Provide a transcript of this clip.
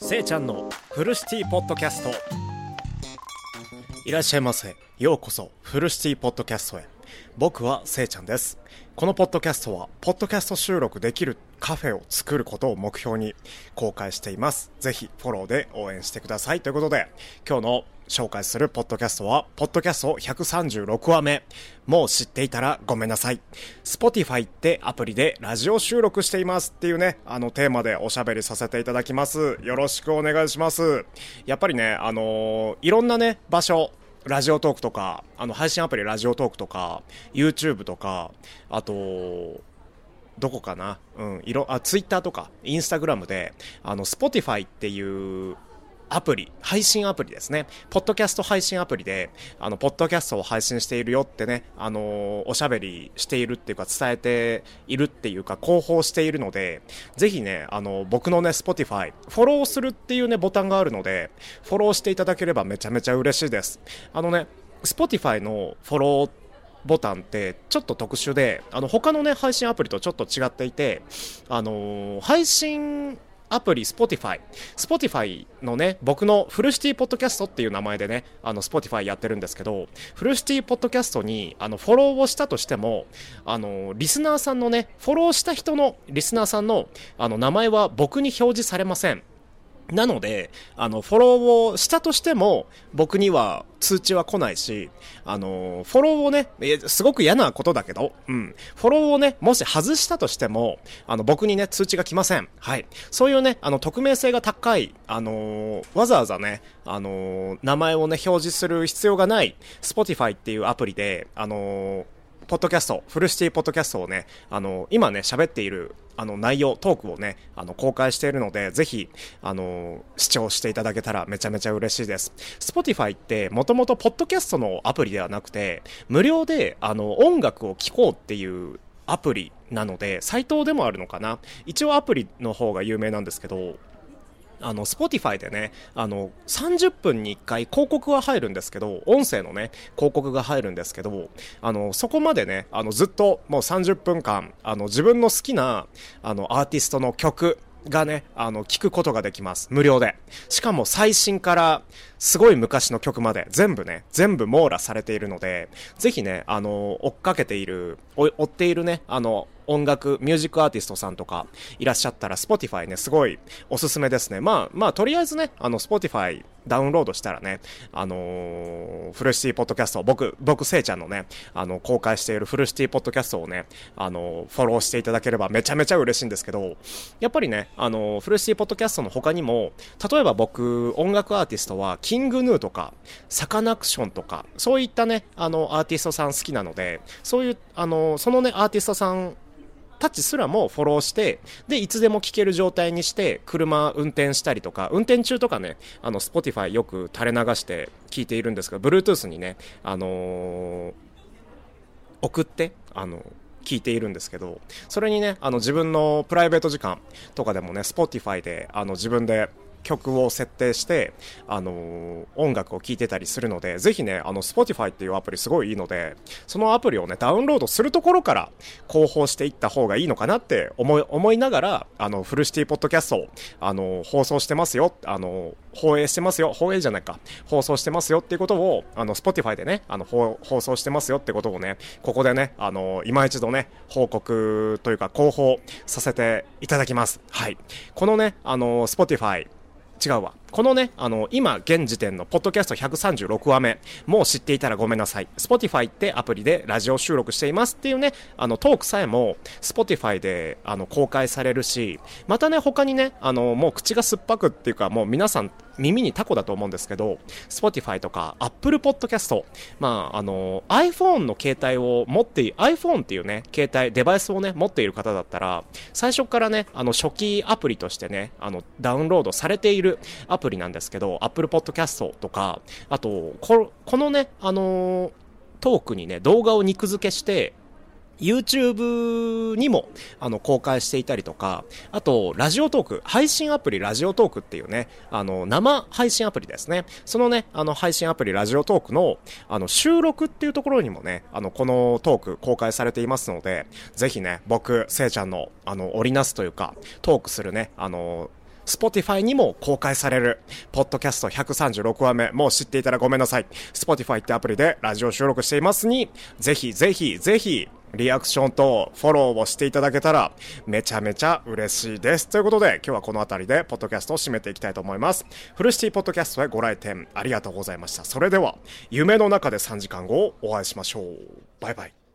せいちゃんのフルシティポッドキャスト。いらっしゃいませ。ようこそフルシティポッドキャストへ。僕はせいちゃんですこのポッドキャストはポッドキャスト収録できるカフェを作ることを目標に公開していますぜひフォローで応援してくださいということで今日の紹介するポッドキャストは、ポッドキャスト136話目。もう知っていたらごめんなさい。Spotify ってアプリでラジオ収録していますっていうね、あのテーマでおしゃべりさせていただきます。よろしくお願いします。やっぱりね、あのー、いろんなね、場所、ラジオトークとか、あの配信アプリラジオトークとか、YouTube とか、あと、どこかな？うん、いろ、あ、Twitter とか、Instagram で、あの、Spotify っていうアプリ、配信アプリですね。ポッドキャスト配信アプリで、あの、ポッドキャストを配信しているよってね、あのおしゃべりしているっていうか、伝えているっていうか、広報しているので、ぜひね、あの、僕のね、Spotify、フォローするっていうね、ボタンがあるので、フォローしていただければめちゃめちゃ嬉しいです。あのね、Spotify のフォローボタンってちょっと特殊で、あの他のね、配信アプリとちょっと違っていて、あの、配信アプリ Spotify。Spotify のね、僕のフルシティポッドキャストっていう名前でね、あの Spotify やってるんですけど、フルシティポッドキャストにあのフォローをしたとしても、あの、リスナーさんのね、フォローした人のリスナーさんのあの名前は僕に表示されません。なので、あの、フォローをしたとしても、僕には通知は来ないし、あの、フォローをね、すごく嫌なことだけど、うん。フォローをね、もし外したとしても、あの、僕にね、通知が来ません。はい。そういうね、あの、匿名性が高い、あのわざわざね、あの名前をね、表示する必要がない、Spotify っていうアプリで、あのポッドキャスト、フルシティポッドキャストをね、あの、今ね、喋っている、あの、内容、トークをね、あの、公開しているので、ぜひ、あの、視聴していただけたらめちゃめちゃ嬉しいです。Spotify って、もともとポッドキャストのアプリではなくて、無料で、あの、音楽を聴こうっていうアプリなので、サイトでもあるのかな一応アプリの方が有名なんですけど、あの、Spotify でね、あの、30分に1回広告は入るんですけど、音声のね、広告が入るんですけど、あの、そこまでね、あの、ずっともう30分間、あの、自分の好きな、あの、アーティストの曲、がね、あの、聞くことができます。無料で。しかも最新から、すごい昔の曲まで、全部ね、全部網羅されているので、ぜひね、あの、追っかけている、追っているね、あの、音楽、ミュージックアーティストさんとかいらっしゃったら、Spotify ね、すごいおすすめですね。まあ、まあ、とりあえずね、あの、Spotify ダウンロードしたらね、あのー、フルシティポッドキャスト、僕、僕、せいちゃんのね、あの、公開しているフルシティポッドキャストをね、あのフォローしていただければめちゃめちゃ嬉しいんですけど、やっぱりね、あのフルシティポッドキャストの他にも、例えば僕、音楽アーティストは、キングヌーとか、サカナクションとか、そういったね、あの、アーティストさん好きなので、そういう、あの、そのね、アーティストさんたちすらもフォローして、で、いつでも聞ける状態にして、車運転したりとか、運転中とかね、あの、Spotify よく垂れ流して聞いているんですが、Bluetooth にね、あのー、送って、あの聞いているんですけど、それにね、あの自分のプライベート時間とかでもね、Spotify であの自分で曲を設定して、あの、音楽を聴いてたりするので、ぜひね、あの、Spotify っていうアプリすごいいいので、そのアプリをね、ダウンロードするところから広報していった方がいいのかなって思い、思いながら、あの、フルシティポッドキャストを、あの、放送してますよ、あの、放映してますよ、放映じゃないか、放送してますよっていうことを、あの、Spotify でね、あの、放送してますよってことをね、ここでね、あの、今一度ね、報告というか、広報させていただきます。はい。このね、あの、Spotify、違うわ。このね、あの、今、現時点のポッドキャスト136話目、もう知っていたらごめんなさい。Spotify ってアプリでラジオ収録していますっていうね、あの、トークさえも Spotify で、あの、公開されるし、またね、他にね、あの、もう口が酸っぱくっていうか、もう皆さん耳にタコだと思うんですけど、Spotify とか Apple Podcast、まあ、あの、iPhone の携帯を持ってい、iPhone っていうね、携帯、デバイスをね、持っている方だったら、最初からね、あの、初期アプリとしてね、あの、ダウンロードされているアアプリなんですけど、Apple Podcast とか、あと、このね、あのー、トークにね、動画を肉付けして、YouTube にもあの公開していたりとか、あと、ラジオトーク、配信アプリラジオトークっていうね、あの、生配信アプリですね。そのね、あの、配信アプリラジオトークの、あの、収録っていうところにもね、あの、このトーク公開されていますので、ぜひね、僕、せいちゃんの、あの、織りなすというか、トークするね、あの、Spotify にも公開される、ポッドキャスト136話目、もう知っていたらごめんなさい。Spotify ってアプリでラジオ収録していますに、ぜひぜひぜひ、リアクションとフォローをしていただけたらめちゃめちゃ嬉しいです。ということで今日はこの辺りでポッドキャストを締めていきたいと思います。フルシティポッドキャストへご来店ありがとうございました。それでは夢の中で3時間後お会いしましょう。バイバイ。